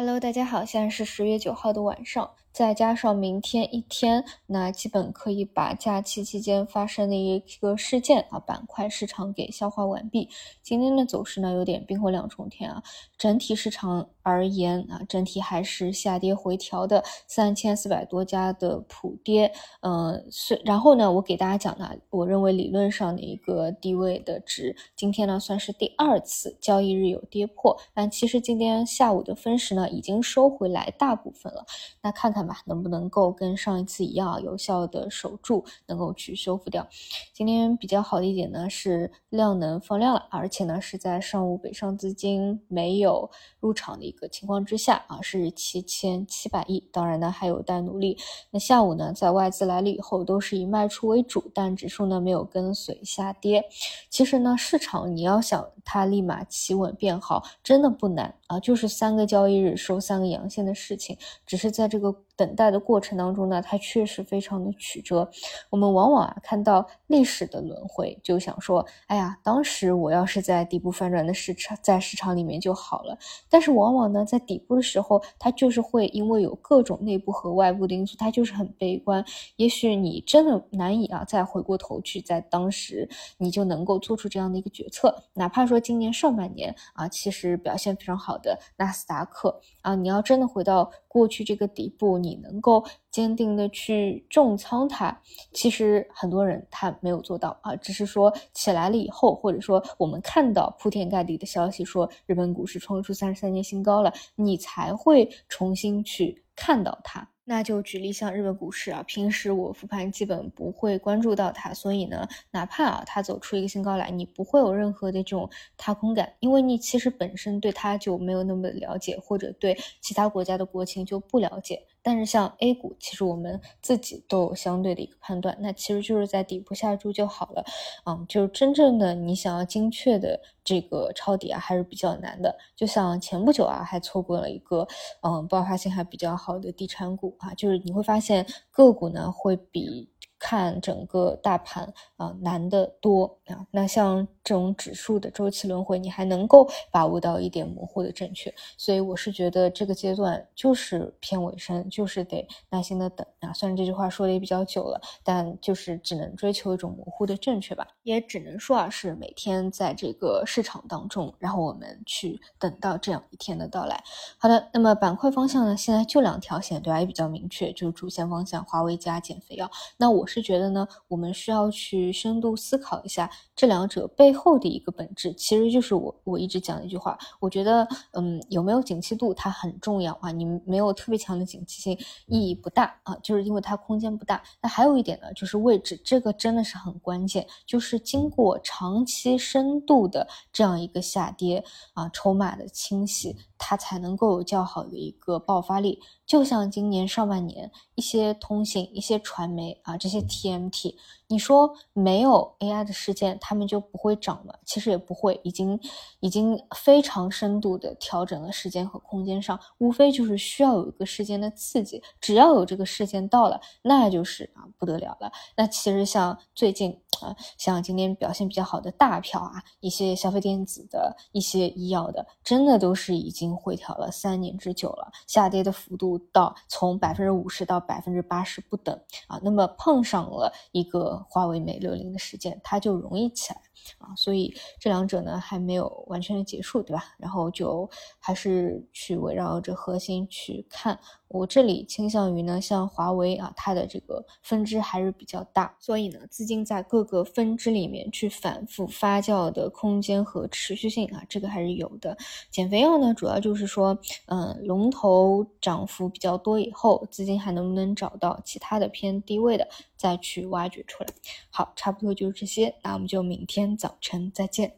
Hello，大家好，现在是十月九号的晚上。再加上明天一天，那基本可以把假期期间发生的一个事件啊板块市场给消化完毕。今天的走势呢有点冰火两重天啊，整体市场而言啊，整体还是下跌回调的，三千四百多家的普跌。嗯，是然后呢，我给大家讲呢，我认为理论上的一个低位的值，今天呢算是第二次交易日有跌破，但其实今天下午的分时呢已经收回来大部分了。那看看。能不能够跟上一次一样有效的守住，能够去修复掉？今天比较好的一点呢是量能放量了，而且呢是在上午北上资金没有入场的一个情况之下啊，是七千七百亿。当然呢还有待努力。那下午呢在外资来了以后都是以卖出为主，但指数呢没有跟随下跌。其实呢市场你要想它立马企稳变好，真的不难啊，就是三个交易日收三个阳线的事情，只是在这个。等待的过程当中呢，它确实非常的曲折。我们往往啊看到历史的轮回，就想说，哎呀，当时我要是在底部反转的市场，在市场里面就好了。但是往往呢，在底部的时候，它就是会因为有各种内部和外部的因素，它就是很悲观。也许你真的难以啊，再回过头去，在当时你就能够做出这样的一个决策。哪怕说今年上半年啊，其实表现非常好的纳斯达克啊，你要真的回到过去这个底部，你。能够坚定的去重仓它，其实很多人他没有做到啊，只是说起来了以后，或者说我们看到铺天盖地的消息说日本股市冲出三十三年新高了，你才会重新去看到它。那就举例像日本股市啊，平时我复盘基本不会关注到它，所以呢，哪怕啊它走出一个新高来，你不会有任何的这种踏空感，因为你其实本身对它就没有那么了解，或者对其他国家的国情就不了解。但是像 A 股，其实我们自己都有相对的一个判断，那其实就是在底部下注就好了，嗯，就是真正的你想要精确的这个抄底啊，还是比较难的。就像前不久啊，还错过了一个嗯爆发性还比较好的地产股啊，就是你会发现个股呢会比。看整个大盘啊，难得多啊。那像这种指数的周期轮回，你还能够把握到一点模糊的正确。所以我是觉得这个阶段就是偏尾声，就是得耐心的等啊。虽然这句话说的也比较久了，但就是只能追求一种模糊的正确吧。也只能说啊，是每天在这个市场当中，然后我们去等到这样一天的到来。好的，那么板块方向呢，现在就两条线，对吧？也比较明确，就是主线方向，华为加减肥药。那我。是觉得呢，我们需要去深度思考一下这两者背后的一个本质，其实就是我我一直讲的一句话，我觉得，嗯，有没有景气度它很重要啊，你没有特别强的景气性意义不大啊，就是因为它空间不大。那还有一点呢，就是位置，这个真的是很关键，就是经过长期深度的这样一个下跌啊，筹码的清洗，它才能够有较好的一个爆发力。就像今年上半年一些通信、一些传媒啊，这些 TMT。你说没有 AI 的事件，他们就不会涨吗？其实也不会，已经已经非常深度的调整了时间和空间上，无非就是需要有一个事件的刺激，只要有这个事件到了，那就是啊不得了了。那其实像最近啊，像今天表现比较好的大票啊，一些消费电子的一些医药的，真的都是已经回调了三年之久了，下跌的幅度到从百分之五十到百分之八十不等啊。那么碰上了一个。华为 Mate 六零的事件，它就容易起来啊，所以这两者呢还没有完全的结束，对吧？然后就还是去围绕着核心去看。我这里倾向于呢，像华为啊，它的这个分支还是比较大，所以呢，资金在各个分支里面去反复发酵的空间和持续性啊，这个还是有的。减肥药呢，主要就是说，嗯，龙头涨幅比较多以后，资金还能不能找到其他的偏低位的，再去挖掘出来。好，差不多就是这些，那我们就明天早晨再见。